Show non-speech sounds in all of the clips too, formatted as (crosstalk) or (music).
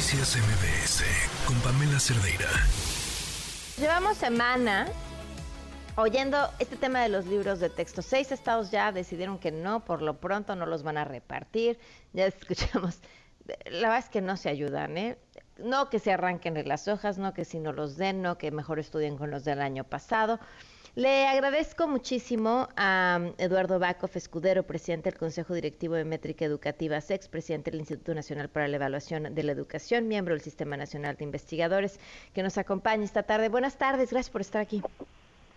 Noticias MBS con Pamela Cerdeira. Llevamos semanas oyendo este tema de los libros de texto. Seis estados ya decidieron que no, por lo pronto no los van a repartir. Ya (laughs) escuchamos, la verdad es que no se ayudan, ¿eh? No que se arranquen las hojas, no que si no los den, no que mejor estudien con los del año pasado. Le agradezco muchísimo a Eduardo Bacov Escudero, presidente del Consejo Directivo de Métrica Educativa SEX, presidente del Instituto Nacional para la Evaluación de la Educación, miembro del Sistema Nacional de Investigadores, que nos acompaña esta tarde. Buenas tardes, gracias por estar aquí.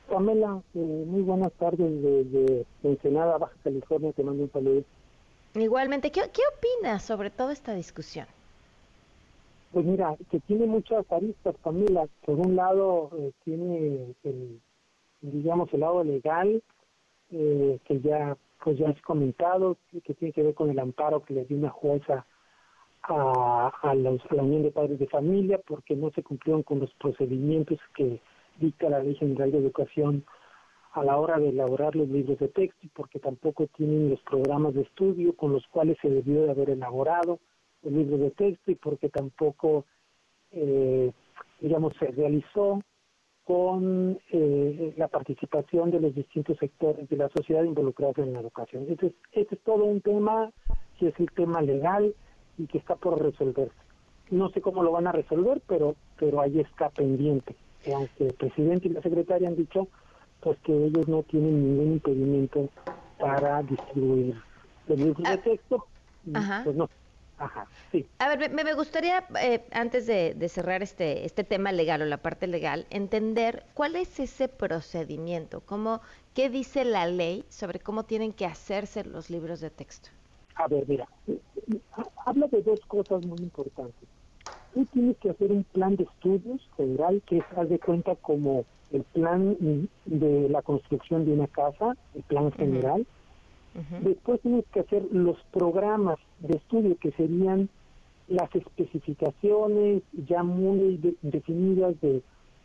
Pamela, eh, muy buenas tardes desde Ensenada, Baja California, te mando un saludo. Igualmente, ¿qué, qué opinas sobre toda esta discusión? Pues mira, que tiene muchas aristas, Pamela. Por un lado, eh, tiene el digamos, el lado legal, eh, que ya pues ya has comentado, que tiene que ver con el amparo que le dio una jueza a, a, la Unión de Padres de Familia porque no se cumplieron con los procedimientos que dicta la Ley General de Educación a la hora de elaborar los libros de texto porque tampoco tienen los programas de estudio con los cuales se debió de haber elaborado los libros de texto y porque tampoco, eh, digamos, se realizó con eh, la participación de los distintos sectores de la sociedad involucrados en la educación. Entonces, este es todo un tema que es el tema legal y que está por resolverse. No sé cómo lo van a resolver, pero pero ahí está pendiente. aunque el presidente y la secretaria han dicho pues que ellos no tienen ningún impedimento para distribuir los libros de ah, texto, pues no Ajá, sí. A ver, me, gustaría, eh, antes de, cerrar este, este tema legal o la parte legal, entender cuál es ese procedimiento, cómo, qué dice la ley sobre cómo tienen que hacerse los libros de texto. A ver, mira, habla de dos cosas muy importantes. Tú tienes que hacer un plan de estudios general que es, haz de cuenta, como el plan de la construcción de una casa, el plan general. Después tienes que hacer los programas de estudio que serían las especificaciones ya muy definidas de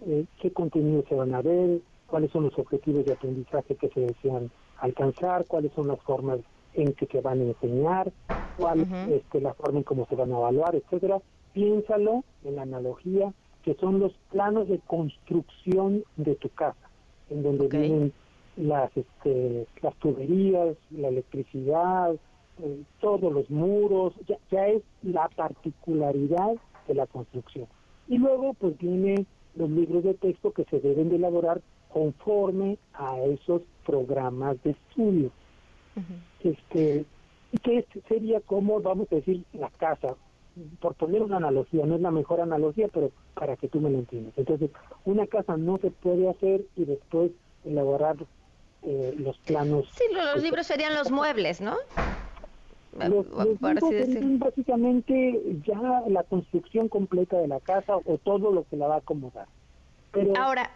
eh, qué contenidos se van a ver, cuáles son los objetivos de aprendizaje que se desean alcanzar, cuáles son las formas en que se van a enseñar, cuál es este, la forma en cómo se van a evaluar, etcétera. Piénsalo en la analogía que son los planos de construcción de tu casa, en donde vienen las este, las tuberías, la electricidad, eh, todos los muros, ya, ya es la particularidad de la construcción. Y luego pues vienen los libros de texto que se deben de elaborar conforme a esos programas de estudio. Este, que sería como, vamos a decir, la casa, por poner una analogía, no es la mejor analogía, pero para que tú me lo entiendas. Entonces, una casa no se puede hacer y después elaborar eh, los planos. Sí, los libros serían los muebles, ¿no? Los, básicamente ya la construcción completa de la casa o todo lo que la va a acomodar. Pero ahora,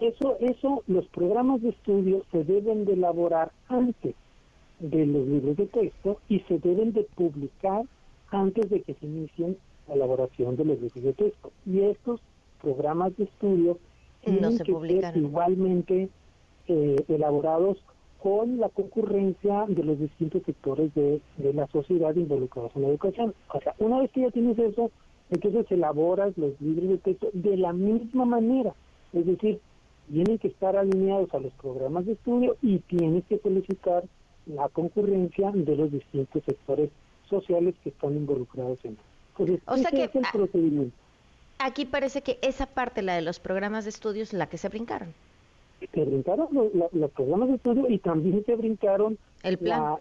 eso, eso, los programas de estudio se deben de elaborar antes de los libros de texto y se deben de publicar antes de que se inicien la elaboración de los libros de texto. Y estos programas de estudio no se publican. igualmente eh, elaborados con la concurrencia de los distintos sectores de, la sociedad involucrados en la educación. O sea, una vez que ya tienes eso, entonces elaboras los libros de texto de la misma manera. Es decir, tienen que estar alineados a los programas de estudio y tienes que solicitar la concurrencia de los distintos sectores sociales que están involucrados en Entonces, o sea que, es el procedimiento. Aquí parece que esa parte, la de los programas de estudios, la que se brincaron se brincaron los, programas de estudio y también se brincaron el plan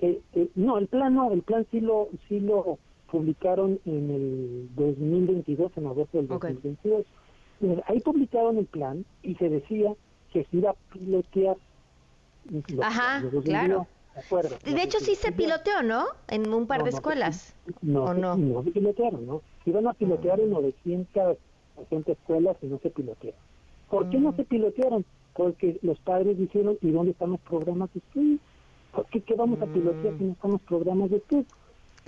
eh, eh, no el plan no el plan sí lo sí lo publicaron en el 2022 en agosto del 2022 eh, ahí publicaron el plan y se decía que se iba a pilotear Ajá, claro. De, hecho, sí se piloteó, ¿no? En un par de escuelas. No, no, no? se pilotearon, ¿no? Iban a pilotear en 900 escuelas y no se pilotearon. ¿Por qué no mm. se pilotearon? Porque los padres dijeron, ¿y dónde están los programas de estudio? ¿Por qué, qué vamos a pilotear si no están los programas de estudio?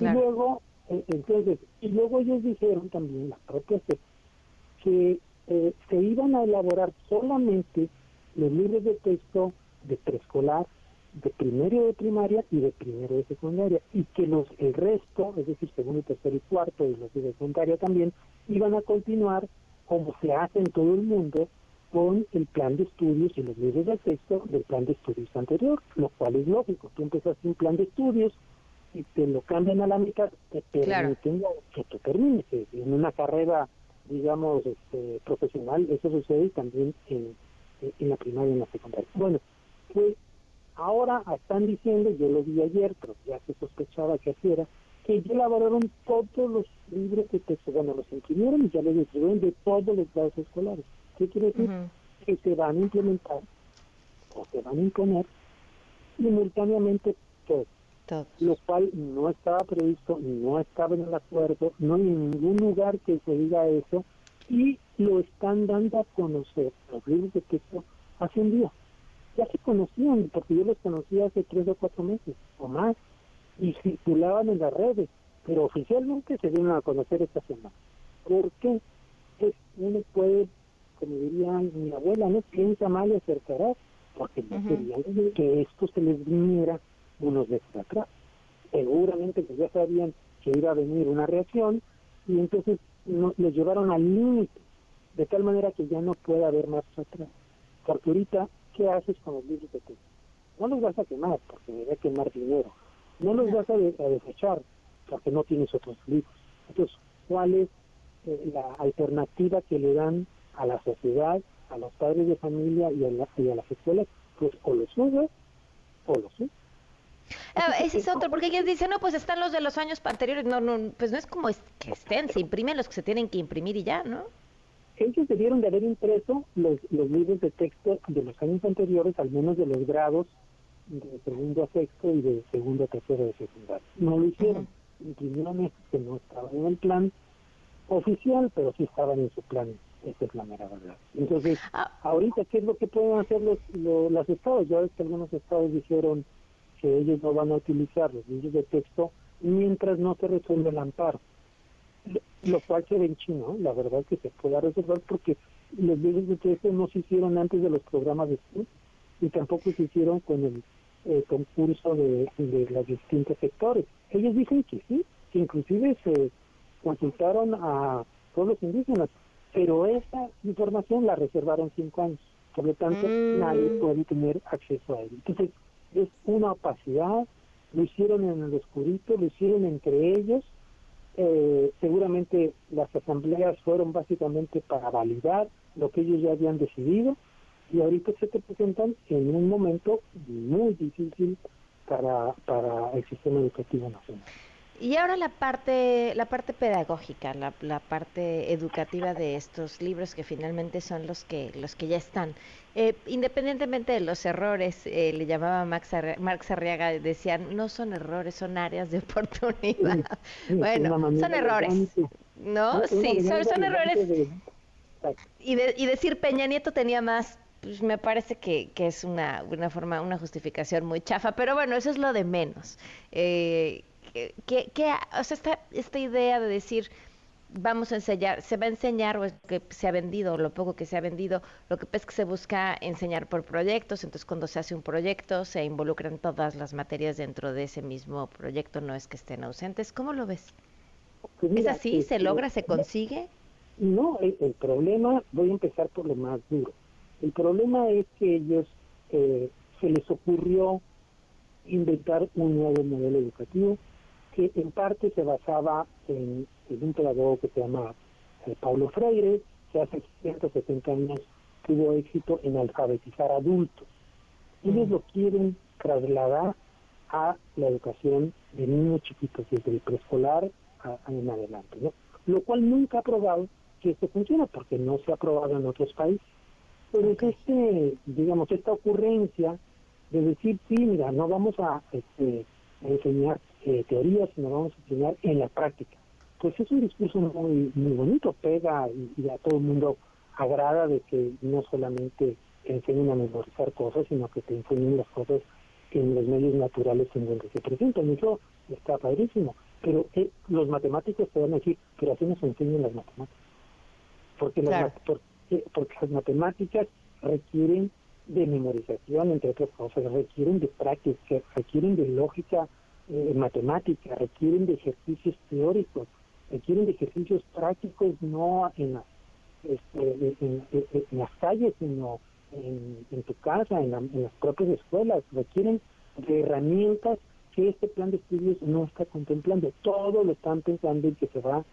Y luego, eh, entonces, y luego ellos dijeron también, las propias, que eh, se iban a elaborar solamente los libros de texto de preescolar, de primero de primaria y de primero de secundaria, y que los el resto, es decir, segundo, tercero y cuarto, y los de secundaria también, iban a continuar como se hace en todo el mundo con el plan de estudios y los libros de texto del plan de estudios anterior, lo cual es lógico. Tú empezaste un plan de estudios y te lo cambian a la mitad, te permiten que tú termines. En una carrera, digamos, este, profesional, eso sucede también en, en la primaria y en la secundaria. Bueno, pues ahora están diciendo, yo lo vi ayer, pero ya se sospechaba que así era, que ya elaboraron todos los libros de texto, bueno, los imprimieron y ya los distribuyen de todos los grados escolares. ¿Qué quiere decir? Que se van a implementar o se van a imponer simultáneamente todos. Lo cual no estaba previsto, no estaba en el acuerdo, no hay ningún lugar que se diga eso y lo están dando a conocer los libros de texto hace un día. Ya se conocían, porque yo los conocía hace tres o cuatro meses o más y circulaban en las redes, pero oficialmente se dieron a conocer esta semana. ¿Por qué? Pues uno puede como diría mi abuela, no piensa mal y acertará, porque no querían que esto se les viniera unos de atrás. Seguramente que ya sabían que iba a venir una reacción y entonces no, les llevaron al límite, de tal manera que ya no puede haber más atrás. Porque ahorita, ¿qué haces con los libros de texto? No los vas a quemar, porque me a quemar dinero. No los vas a, desechar, porque no tienes otros libros. Entonces, ¿cuál es eh, la alternativa que le dan a la sociedad, a los padres de familia y a, las escuelas, pues o lo sube o lo sube. Ah, ese es otro, porque ellos dicen, no, pues están los de los años anteriores, no, no, pues no es como que estén, se imprimen los que se tienen que imprimir y ya, ¿no? Ellos debieron de haber impreso los, los libros de texto de los años anteriores, al menos de los grados de segundo a sexto y de segundo a tercero de secundaria. No lo hicieron, imprimieron que no estaban en el plan oficial, pero sí estaban en su plan esa es la mera verdad. Entonces, ah. ahorita, ¿qué es lo que pueden hacer los, los, estados? Ya ves que algunos estados dijeron que ellos no van a utilizar los libros de texto mientras no se resuelva el amparo. Lo, cual se ve en chino, la verdad que se pueda resolver porque los libros de texto no se hicieron antes de los programas de estudio y tampoco se hicieron con el eh, concurso de, de los distintos sectores. Ellos dicen que sí, que inclusive se consultaron a pueblos indígenas, pero esa información la reservaron cinco años, por lo tanto mm. nadie puede tener acceso a ella. Entonces es una opacidad, lo hicieron en el oscurito, lo hicieron entre ellos, eh, seguramente las asambleas fueron básicamente para validar lo que ellos ya habían decidido y ahorita se te presentan en un momento muy difícil para, para el sistema educativo nacional. Y ahora la parte, la parte pedagógica, la, la, parte educativa de estos libros que finalmente son los que, los que ya están. Eh, independientemente de los errores, eh, le llamaba Max Marx Arriaga, decían, no son errores, son áreas de (laughs) oportunidad. bueno, son errores. ¿No? Sí, son, son errores. Y, de, y decir Peña Nieto tenía más pues me parece que, que, es una, una forma, una justificación muy chafa, pero bueno, eso es lo de menos. Eh, que, o sea, esta, esta idea de decir, vamos a enseñar, se va a enseñar o es que se ha vendido, lo poco que se ha vendido, lo que es que se busca enseñar por proyectos, entonces cuando se hace un proyecto se involucran todas las materias dentro de ese mismo proyecto, no es que estén ausentes. ¿Cómo lo ves? Pues ¿Es así? ¿Se este, logra? ¿Se consigue? No, el, problema, voy a empezar por lo más duro. El problema es que ellos eh, se les ocurrió inventar un nuevo modelo educativo que en parte se basaba en, un pedagogo que se llama eh, Paulo Freire, que hace 170 años tuvo éxito en alfabetizar adultos. Ellos lo quieren trasladar a la educación de niños chiquitos, desde el preescolar en adelante, ¿no? Lo cual nunca ha probado que esto funciona, porque no se ha probado en otros países. Pero es este, digamos, esta ocurrencia de decir, sí, mira, no vamos a este, enseñar eh, teorías, sino vamos a enseñar en la práctica. Pues es un discurso muy, muy bonito, pega y, a todo el mundo agrada de que no solamente enseñen a memorizar cosas, sino que te enseñen las cosas en los medios naturales en donde se presentan. Eso está padrísimo. Pero eh, los matemáticos te van a decir, pero así nos enseñan las matemáticas. Porque, las, porque, porque las matemáticas requieren de memorización, entre otras cosas, requieren de práctica, requieren de lógica eh, matemática, requieren de ejercicios teóricos, requieren de ejercicios prácticos no en las, este, en, las calles, sino en, tu casa, en, en las propias escuelas, requieren de herramientas que este plan de estudios no está contemplando. Todo lo están pensando y que se va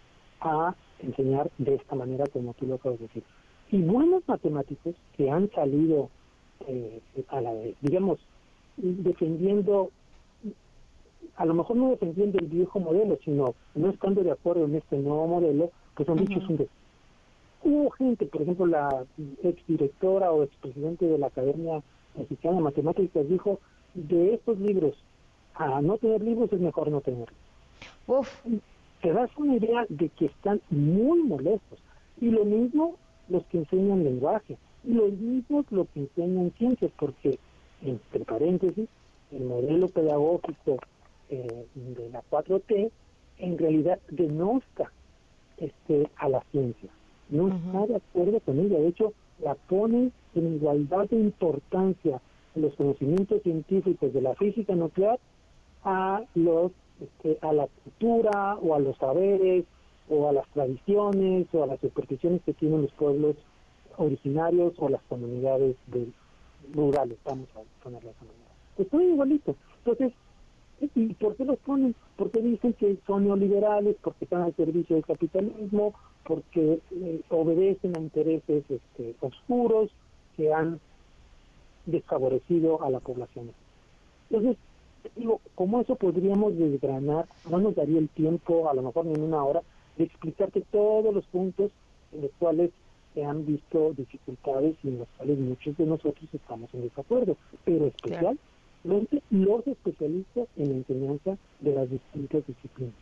a enseñar de esta manera como tú lo acabas de decir. Y buenos matemáticos que han salido eh, a la digamos, defendiendo, a lo mejor no defendiendo el viejo modelo, sino no estando de acuerdo en este nuevo modelo, pues han dicho un Hubo gente, por ejemplo, la exdirectora o expresidente de la Academia Mexicana de Matemáticas dijo, de estos libros a no tener libros es mejor no tenerlos. Uf. Te das una idea de que están muy molestos. Y lo mismo los que enseñan lenguaje. Y lo mismo lo que enseñan ciencias, porque, entre paréntesis, el modelo pedagógico eh, de la 4T en realidad denosta este, a la ciencia. No está de acuerdo con ella. De hecho, la pone en igualdad de importancia los conocimientos científicos de la física nuclear a los este, a la cultura o a los saberes o a las tradiciones o a las supersticiones que tienen los pueblos originarios o las comunidades rurales, vamos a de esa manera. Pues todo igualito. Entonces, ¿y por qué los ponen? Porque dicen que son neoliberales, porque están al servicio del capitalismo, porque eh, obedecen a intereses este, oscuros que han desfavorecido a la población. Entonces, digo, como eso podríamos desgranar, no nos daría el tiempo, a lo mejor ni en una hora, de explicarte todos los puntos en los cuales se han visto dificultades y en los cuales muchos de nosotros estamos en desacuerdo, pero los especialistas en la enseñanza de las distintas disciplinas.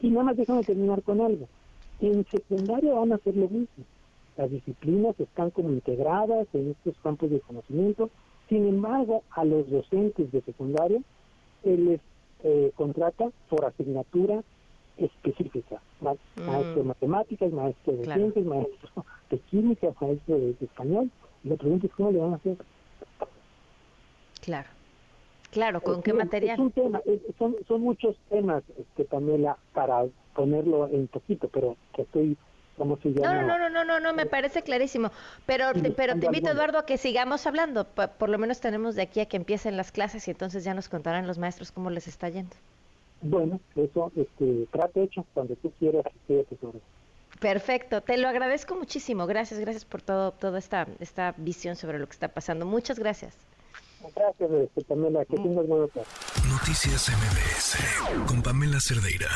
Y nada más déjame terminar con algo. En secundaria van a hacer lo mismo. Las disciplinas están como integradas en estos campos de conocimiento. Sin embargo, a los docentes de secundaria se les eh, contrata por asignatura específica. Maestro de mm. matemáticas, maestro de ciencias, maestro de química, maestro de, español. Y la pregunta es cómo le van a hacer. Claro. Claro, ¿con qué material? un tema, son, son muchos temas, este, Pamela, para ponerlo en poquito, pero que estoy no, no, no, no, no, no, me parece clarísimo. Pero, te, pero te invito, Eduardo, a que sigamos hablando. Por, lo menos tenemos de aquí a que empiecen las clases y entonces ya nos contarán los maestros cómo les está yendo. Bueno, eso, este, trato hecho cuando tú quieras, Perfecto, te lo agradezco muchísimo. Gracias, gracias por todo, toda esta, esta visión sobre lo que está pasando. Muchas gracias. Gracias, este, Pamela, que mm. tengas buena Noticias MBS con Pamela Cerdeira.